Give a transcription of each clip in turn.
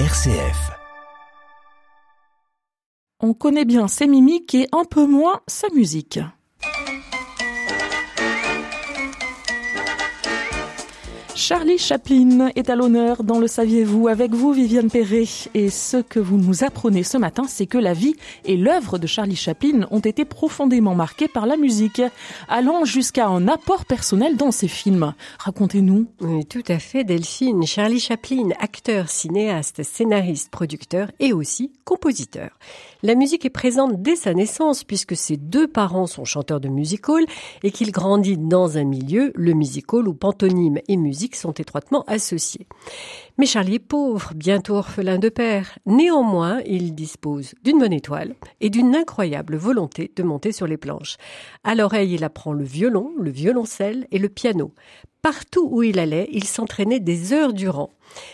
RCF. On connaît bien ses mimiques et un peu moins sa musique. Charlie Chaplin est à l'honneur dans Le Saviez-vous avec vous, Viviane Perret. Et ce que vous nous apprenez ce matin, c'est que la vie et l'œuvre de Charlie Chaplin ont été profondément marquées par la musique, allant jusqu'à un apport personnel dans ses films. Racontez-nous. Oui, tout à fait, Delphine. Charlie Chaplin, acteur, cinéaste, scénariste, producteur et aussi compositeur. La musique est présente dès sa naissance puisque ses deux parents sont chanteurs de music hall et qu'il grandit dans un milieu, le music hall où pantomime et musique sont étroitement associés. Mais Charlie est pauvre, bientôt orphelin de père. Néanmoins, il dispose d'une bonne étoile et d'une incroyable volonté de monter sur les planches. À l'oreille, il apprend le violon, le violoncelle et le piano. Partout où il allait, il s'entraînait des heures durant.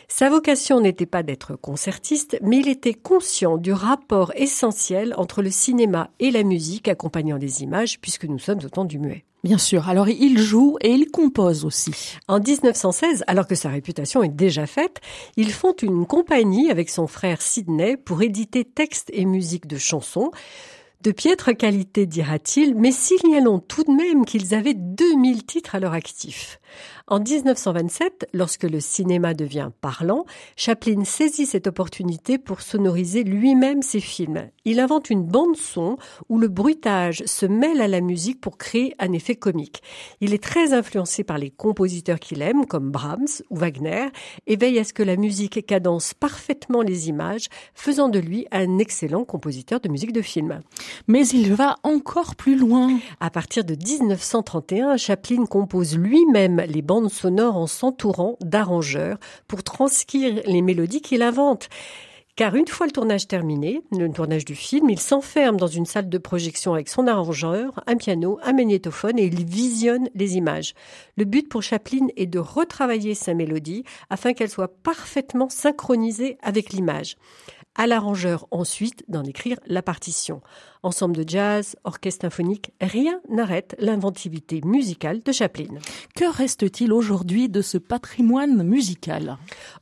Sa vocation n'était pas d'être concertiste, mais il était conscient du rapport essentiel entre le cinéma et la musique accompagnant des images, puisque nous sommes au temps du muet. Bien sûr, alors il joue et il compose aussi. En 1916, alors que sa réputation est déjà faite, il fonde une compagnie avec son frère Sidney pour éditer textes et musiques de chansons. De piètre qualité, dira-t-il, mais signalons tout de même qu'ils avaient 2000 titres à leur actif. En 1927, lorsque le cinéma devient parlant, Chaplin saisit cette opportunité pour sonoriser lui-même ses films. Il invente une bande son où le bruitage se mêle à la musique pour créer un effet comique. Il est très influencé par les compositeurs qu'il aime, comme Brahms ou Wagner, et veille à ce que la musique cadence parfaitement les images, faisant de lui un excellent compositeur de musique de film. Mais il va encore plus loin. À partir de 1931, Chaplin compose lui-même les bandes sonores en s'entourant d'arrangeurs pour transcrire les mélodies qu'il invente. Car une fois le tournage terminé, le tournage du film, il s'enferme dans une salle de projection avec son arrangeur, un piano, un magnétophone et il visionne les images. Le but pour Chaplin est de retravailler sa mélodie afin qu'elle soit parfaitement synchronisée avec l'image à l'arrangeur ensuite d'en écrire la partition. Ensemble de jazz, orchestre symphonique, rien n'arrête l'inventivité musicale de Chaplin. Que reste-t-il aujourd'hui de ce patrimoine musical?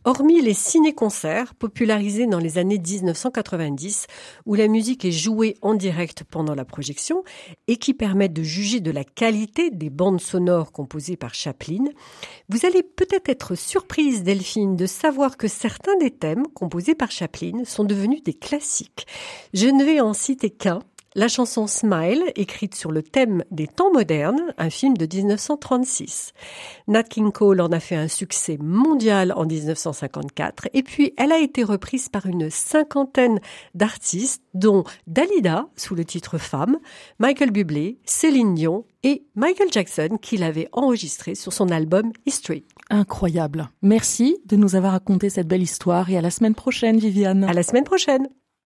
Hormis les ciné-concerts popularisés dans les années 1990, où la musique est jouée en direct pendant la projection et qui permettent de juger de la qualité des bandes sonores composées par Chaplin, vous allez peut-être être surprise, Delphine, de savoir que certains des thèmes composés par Chaplin sont devenus des classiques. Je ne vais en citer qu'un, la chanson Smile, écrite sur le thème des temps modernes, un film de 1936. Nat King Cole en a fait un succès mondial en 1954 et puis elle a été reprise par une cinquantaine d'artistes dont Dalida sous le titre Femme, Michael Bublé, Céline Dion et Michael Jackson qui l'avait enregistré sur son album History. Incroyable. Merci de nous avoir raconté cette belle histoire et à la semaine prochaine Viviane. À la semaine prochaine.